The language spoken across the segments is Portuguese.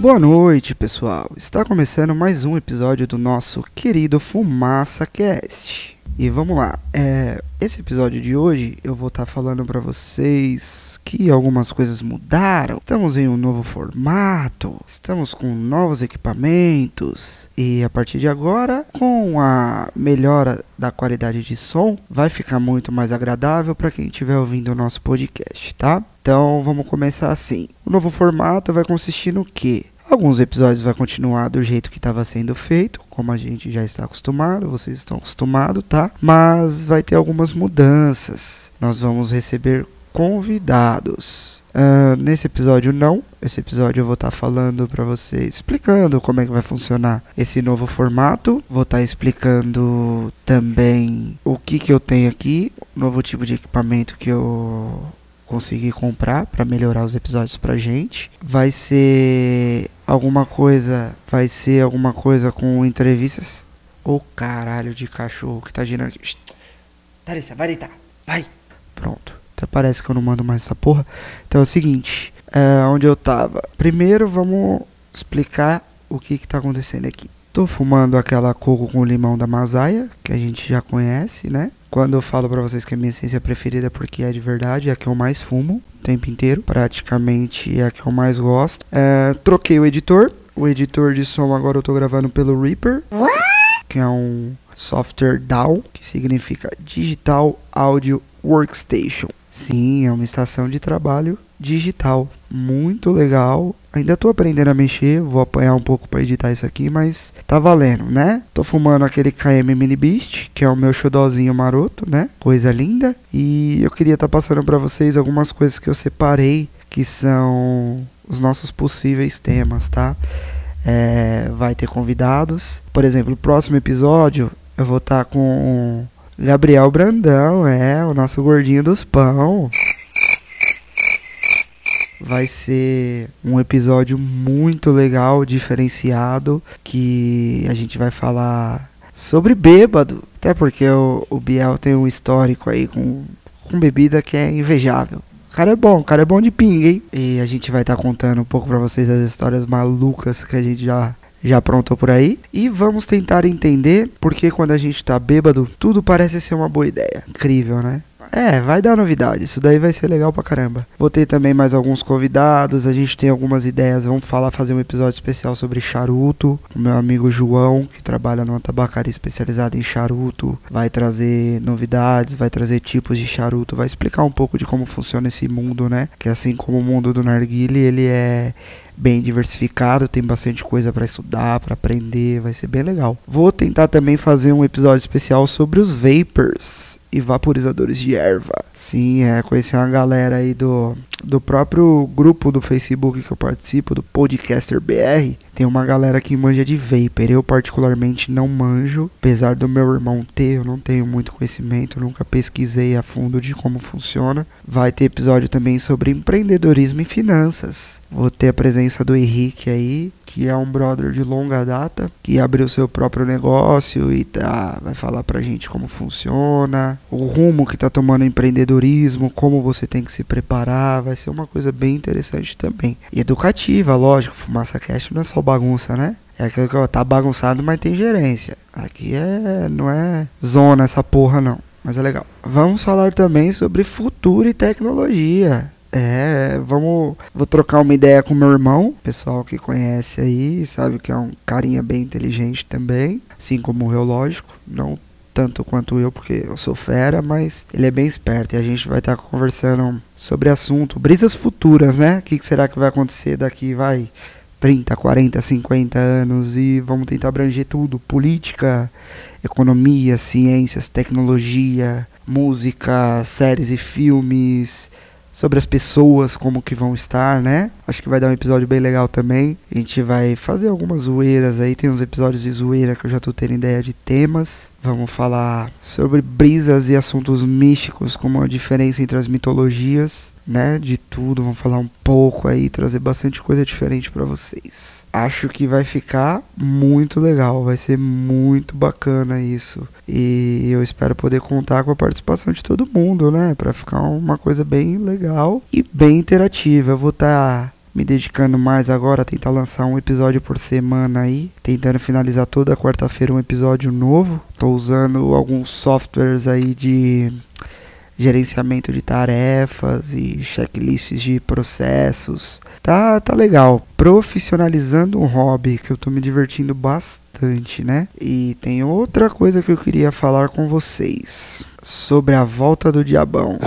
Boa noite, pessoal. Está começando mais um episódio do nosso querido Fumaça Cast. E vamos lá. É, esse episódio de hoje eu vou estar tá falando para vocês que algumas coisas mudaram. Estamos em um novo formato, estamos com novos equipamentos e a partir de agora, com a melhora da qualidade de som, vai ficar muito mais agradável para quem estiver ouvindo o nosso podcast, tá? Então vamos começar assim. O novo formato vai consistir no que? Alguns episódios vai continuar do jeito que estava sendo feito, como a gente já está acostumado, vocês estão acostumados, tá? Mas vai ter algumas mudanças. Nós vamos receber convidados. Uh, nesse episódio não, esse episódio eu vou estar tá falando para vocês, explicando como é que vai funcionar esse novo formato. Vou estar tá explicando também o que que eu tenho aqui, novo tipo de equipamento que eu conseguir comprar para melhorar os episódios pra gente. Vai ser alguma coisa, vai ser alguma coisa com entrevistas. Ô oh, caralho de cachorro que tá girando aqui. Thalissa, vai deitar. Vai. Pronto. Até parece que eu não mando mais essa porra. Então é o seguinte, é, onde eu tava. Primeiro vamos explicar o que que tá acontecendo aqui. Tô fumando aquela coco com limão da Masaia, que a gente já conhece, né? Quando eu falo para vocês que é minha essência preferida é porque é de verdade, é a que eu mais fumo o tempo inteiro, praticamente é a que eu mais gosto. É, troquei o editor, o editor de som agora eu tô gravando pelo Reaper, que é um software DAW, que significa Digital Audio Workstation. Sim, é uma estação de trabalho digital. Muito legal. Ainda tô aprendendo a mexer, vou apanhar um pouco para editar isso aqui, mas tá valendo, né? Tô fumando aquele KM Mini Beast, que é o meu xodozinho maroto, né? Coisa linda. E eu queria estar tá passando para vocês algumas coisas que eu separei, que são os nossos possíveis temas, tá? É, vai ter convidados. Por exemplo, no próximo episódio eu vou estar tá com Gabriel Brandão, é, o nosso gordinho dos pão. Vai ser um episódio muito legal, diferenciado, que a gente vai falar sobre bêbado. Até porque o, o Biel tem um histórico aí com, com bebida que é invejável. O cara é bom, o cara é bom de pinga, hein? E a gente vai estar tá contando um pouco para vocês as histórias malucas que a gente já já aprontou por aí. E vamos tentar entender porque quando a gente tá bêbado, tudo parece ser uma boa ideia. Incrível, né? É, vai dar novidade. Isso daí vai ser legal pra caramba. Vou ter também mais alguns convidados. A gente tem algumas ideias. Vamos falar, fazer um episódio especial sobre charuto. O meu amigo João, que trabalha numa tabacaria especializada em charuto, vai trazer novidades, vai trazer tipos de charuto, vai explicar um pouco de como funciona esse mundo, né? Que assim como o mundo do narguile, ele é bem diversificado, tem bastante coisa para estudar, para aprender, vai ser bem legal. Vou tentar também fazer um episódio especial sobre os vapors e vaporizadores de erva. Sim, é, conheci uma galera aí do, do próprio grupo do Facebook que eu participo, do Podcaster BR. Tem uma galera que manja de vapor. Eu, particularmente, não manjo. Apesar do meu irmão ter, eu não tenho muito conhecimento, nunca pesquisei a fundo de como funciona. Vai ter episódio também sobre empreendedorismo e finanças. Vou ter a presença do Henrique aí, que é um brother de longa data, que abriu seu próprio negócio e tá, vai falar pra gente como funciona, o rumo que tá tomando o empreendedorismo, como você tem que se preparar, vai ser uma coisa bem interessante também. E educativa, lógico, Fumaça Cast não é só bagunça, né? É aquilo que ó, tá bagunçado, mas tem gerência. Aqui é não é zona essa porra não, mas é legal. Vamos falar também sobre futuro e tecnologia. É, vamos. Vou trocar uma ideia com meu irmão, pessoal que conhece aí, sabe que é um carinha bem inteligente também, assim como eu, lógico. Não tanto quanto eu, porque eu sou fera, mas ele é bem esperto e a gente vai estar tá conversando sobre assunto, brisas futuras, né? O que, que será que vai acontecer daqui, vai 30, 40, 50 anos e vamos tentar abranger tudo: política, economia, ciências, tecnologia, música, séries e filmes sobre as pessoas, como que vão estar, né? Acho que vai dar um episódio bem legal também. A gente vai fazer algumas zoeiras aí, tem uns episódios de zoeira que eu já tô tendo ideia de temas. Vamos falar sobre brisas e assuntos místicos, como a diferença entre as mitologias, né? De tudo, vamos falar um pouco aí, trazer bastante coisa diferente para vocês. acho que vai ficar muito legal, vai ser muito bacana isso. E eu espero poder contar com a participação de todo mundo, né? Para ficar uma coisa bem legal e bem interativa. Eu vou estar tá me dedicando mais agora a tentar lançar um episódio por semana aí, tentando finalizar toda quarta-feira um episódio novo. Tô usando alguns softwares aí de gerenciamento de tarefas e checklists de processos. Tá, tá legal. Profissionalizando um hobby que eu tô me divertindo bastante, né? E tem outra coisa que eu queria falar com vocês sobre a volta do diabão.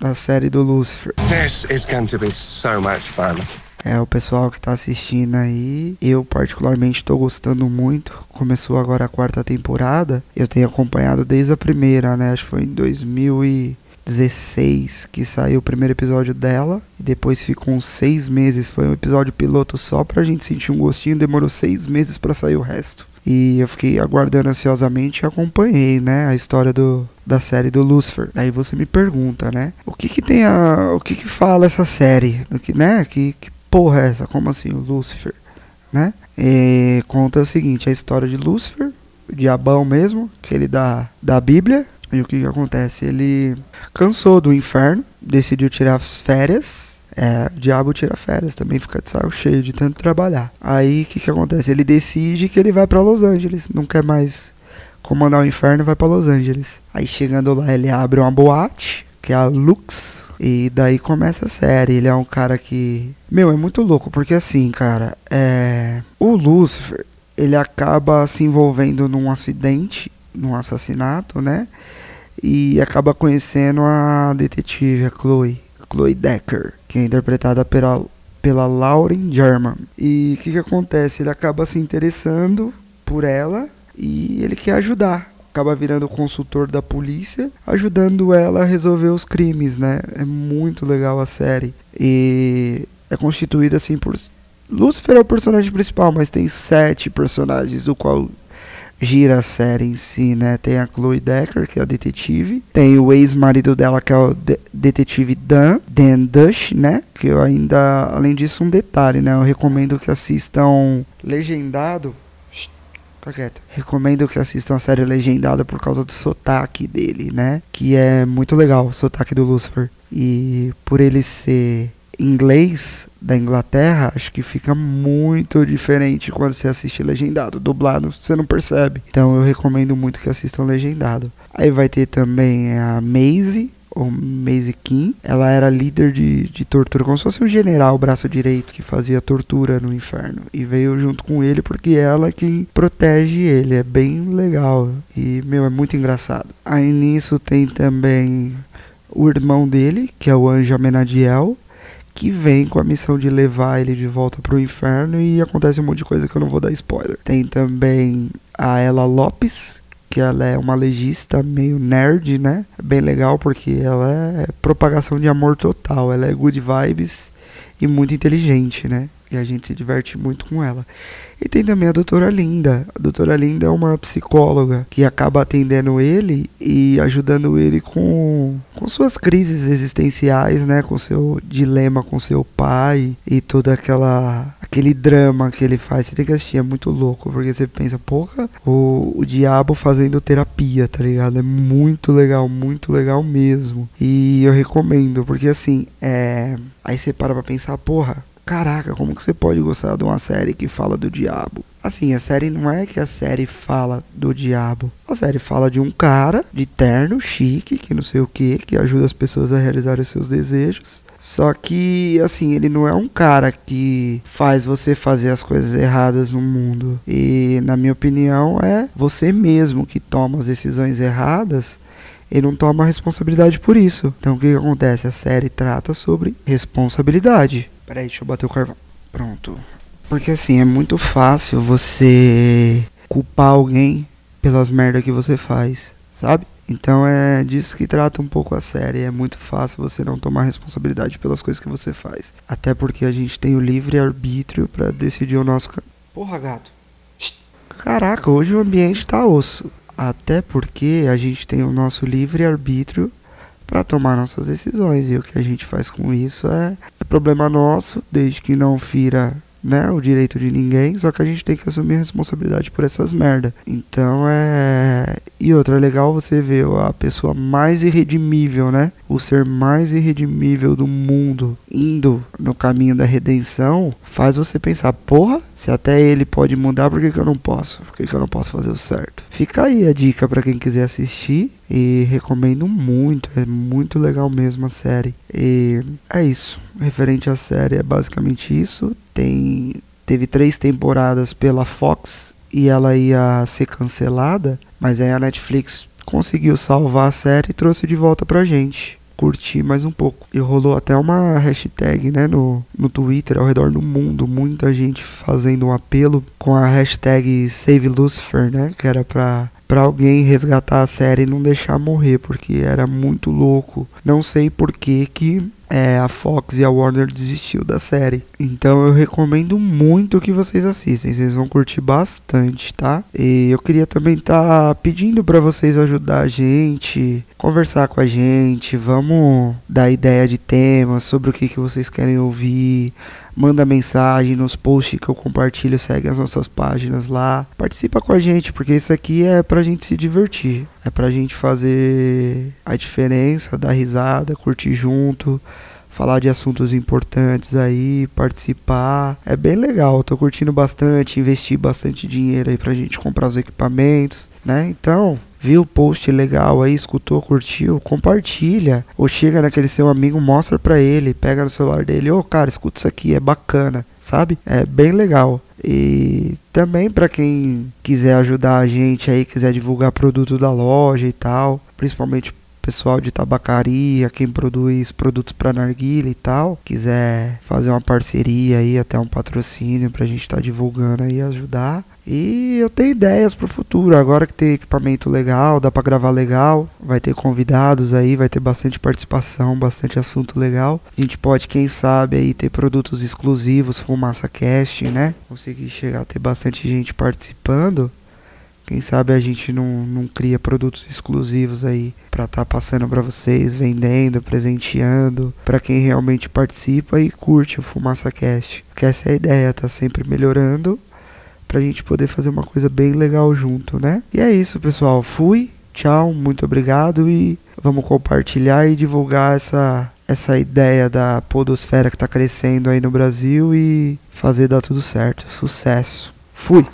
Da série do Lucifer. This is going to be so much fun. É, o pessoal que tá assistindo aí, eu particularmente tô gostando muito. Começou agora a quarta temporada. Eu tenho acompanhado desde a primeira, né? Acho que foi em 2016 que saiu o primeiro episódio dela. E depois ficou uns seis meses. Foi um episódio piloto só pra gente sentir um gostinho. Demorou seis meses para sair o resto. E eu fiquei aguardando ansiosamente e acompanhei, né, a história do, da série do Lucifer. Aí você me pergunta, né, o que que tem a, o que que fala essa série, o que, né, que, que porra é essa? Como assim, o Lúcifer? Né? E conta o seguinte, a história de Lúcifer, o diabão mesmo, que ele dá da Bíblia. E o que, que acontece? Ele cansou do inferno, decidiu tirar as férias. É, o diabo tira férias, também fica de saco cheio de tanto trabalhar. Aí o que, que acontece? Ele decide que ele vai para Los Angeles, não quer mais comandar o inferno, vai para Los Angeles. Aí chegando lá, ele abre uma boate que é a Lux. E daí começa a série. Ele é um cara que. Meu, é muito louco, porque assim, cara, é. O Lucifer, ele acaba se envolvendo num acidente, num assassinato, né? E acaba conhecendo a detetive, a Chloe. Chloe Decker, que é interpretada pela, pela Lauren German. E o que, que acontece? Ele acaba se interessando por ela e ele quer ajudar acaba virando consultor da polícia, ajudando ela a resolver os crimes, né? É muito legal a série. E é constituída assim por. Lucifer é o personagem principal, mas tem sete personagens, do qual gira a série em si, né? Tem a Chloe Decker, que é a detetive. Tem o ex-marido dela, que é o de detetive Dan, Dan Dush, né? Que eu ainda, além disso, um detalhe, né? Eu recomendo que assistam legendado Tá quieto. Recomendo que assistam a série legendada por causa do sotaque dele, né? Que é muito legal, o sotaque do Lucifer. E por ele ser inglês da Inglaterra, acho que fica muito diferente quando você assiste legendado. Dublado, você não percebe. Então eu recomendo muito que assistam legendado. Aí vai ter também a Maisie, ou Maisie Kim, ela era líder de, de tortura, como se fosse um general, braço direito, que fazia tortura no inferno. E veio junto com ele porque ela é quem protege ele. É bem legal. E, meu, é muito engraçado. Aí nisso tem também o irmão dele, que é o anjo Amenadiel, que vem com a missão de levar ele de volta pro inferno e acontece um monte de coisa que eu não vou dar spoiler. Tem também a Ela Lopes, que ela é uma legista meio nerd, né? Bem legal porque ela é propagação de amor total, ela é good vibes e muito inteligente, né? E a gente se diverte muito com ela. E tem também a doutora Linda. A doutora Linda é uma psicóloga que acaba atendendo ele e ajudando ele com, com suas crises existenciais, né? Com seu dilema com seu pai e toda aquela aquele drama que ele faz. Você tem que assistir, é muito louco, porque você pensa, porra, o, o diabo fazendo terapia, tá ligado? É muito legal, muito legal mesmo. E eu recomendo, porque assim, é. Aí você para pra pensar, porra, caraca, como que você pode gostar de uma série que fala do diabo? Assim, a série não é que a série fala do diabo. A série fala de um cara de terno, chique, que não sei o que, que ajuda as pessoas a realizar os seus desejos. Só que, assim, ele não é um cara que faz você fazer as coisas erradas no mundo. E, na minha opinião, é você mesmo que toma as decisões erradas ele não toma responsabilidade por isso. Então o que, acontece? A série trata sobre responsabilidade. Peraí, deixa eu bater o carvão. Pronto. Porque assim, é muito fácil você culpar alguém pelas merdas que você faz, sabe? Então é disso que trata um pouco a série. É muito fácil você não tomar responsabilidade pelas coisas que você faz. Até porque a gente tem o livre arbítrio para decidir o nosso. Porra, gato. Caraca, hoje o ambiente tá osso. Até porque a gente tem o nosso livre arbítrio para tomar nossas decisões. E o que a gente faz com isso é, é problema nosso, desde que não fira né, o direito de ninguém, só que a gente tem que assumir a responsabilidade por essas merda. Então é. E outra, é legal você ver a pessoa mais irredimível, né? O ser mais irredimível do mundo indo no caminho da redenção, faz você pensar, porra, se até ele pode mudar, por que, que eu não posso? Por que, que eu não posso fazer o certo? Fica aí a dica para quem quiser assistir e recomendo muito, é muito legal mesmo a série. E é isso. Referente à série, é basicamente isso. Tem teve três temporadas pela Fox e ela ia ser cancelada, mas aí a Netflix conseguiu salvar a série e trouxe de volta pra gente. Curti mais um pouco. E rolou até uma hashtag né, no, no Twitter ao redor do mundo. Muita gente fazendo um apelo com a hashtag Save Lucifer, né? Que era pra para alguém resgatar a série e não deixar morrer, porque era muito louco. Não sei por que que é, a Fox e a Warner desistiu da série. Então eu recomendo muito que vocês assistem, vocês vão curtir bastante, tá? E eu queria também estar tá pedindo para vocês ajudar a gente, conversar com a gente, vamos dar ideia de temas sobre o que, que vocês querem ouvir manda mensagem nos posts que eu compartilho, segue as nossas páginas lá. Participa com a gente, porque isso aqui é pra gente se divertir. É pra gente fazer a diferença, dar risada, curtir junto falar de assuntos importantes aí, participar. É bem legal, tô curtindo bastante, investir bastante dinheiro aí pra gente comprar os equipamentos, né? Então, viu o post legal aí, escutou, curtiu, compartilha. Ou chega naquele seu amigo, mostra pra ele, pega no celular dele, ô oh, cara, escuta isso aqui, é bacana, sabe? É bem legal. E também para quem quiser ajudar a gente aí, quiser divulgar produto da loja e tal, principalmente pessoal de tabacaria, quem produz produtos para narguilha e tal, quiser fazer uma parceria aí, até um patrocínio pra gente estar tá divulgando aí, ajudar. E eu tenho ideias pro futuro. Agora que tem equipamento legal, dá para gravar legal, vai ter convidados aí, vai ter bastante participação, bastante assunto legal. A gente pode, quem sabe, aí ter produtos exclusivos, fumaça casting, né? Conseguir chegar a ter bastante gente participando. Quem sabe a gente não, não cria produtos exclusivos aí para estar tá passando para vocês, vendendo, presenteando, para quem realmente participa e curte o Fumaça Cast. Que essa é a ideia, tá sempre melhorando pra gente poder fazer uma coisa bem legal junto, né? E é isso, pessoal. Fui, tchau, muito obrigado e vamos compartilhar e divulgar essa essa ideia da podosfera que está crescendo aí no Brasil e fazer dar tudo certo. Sucesso. Fui.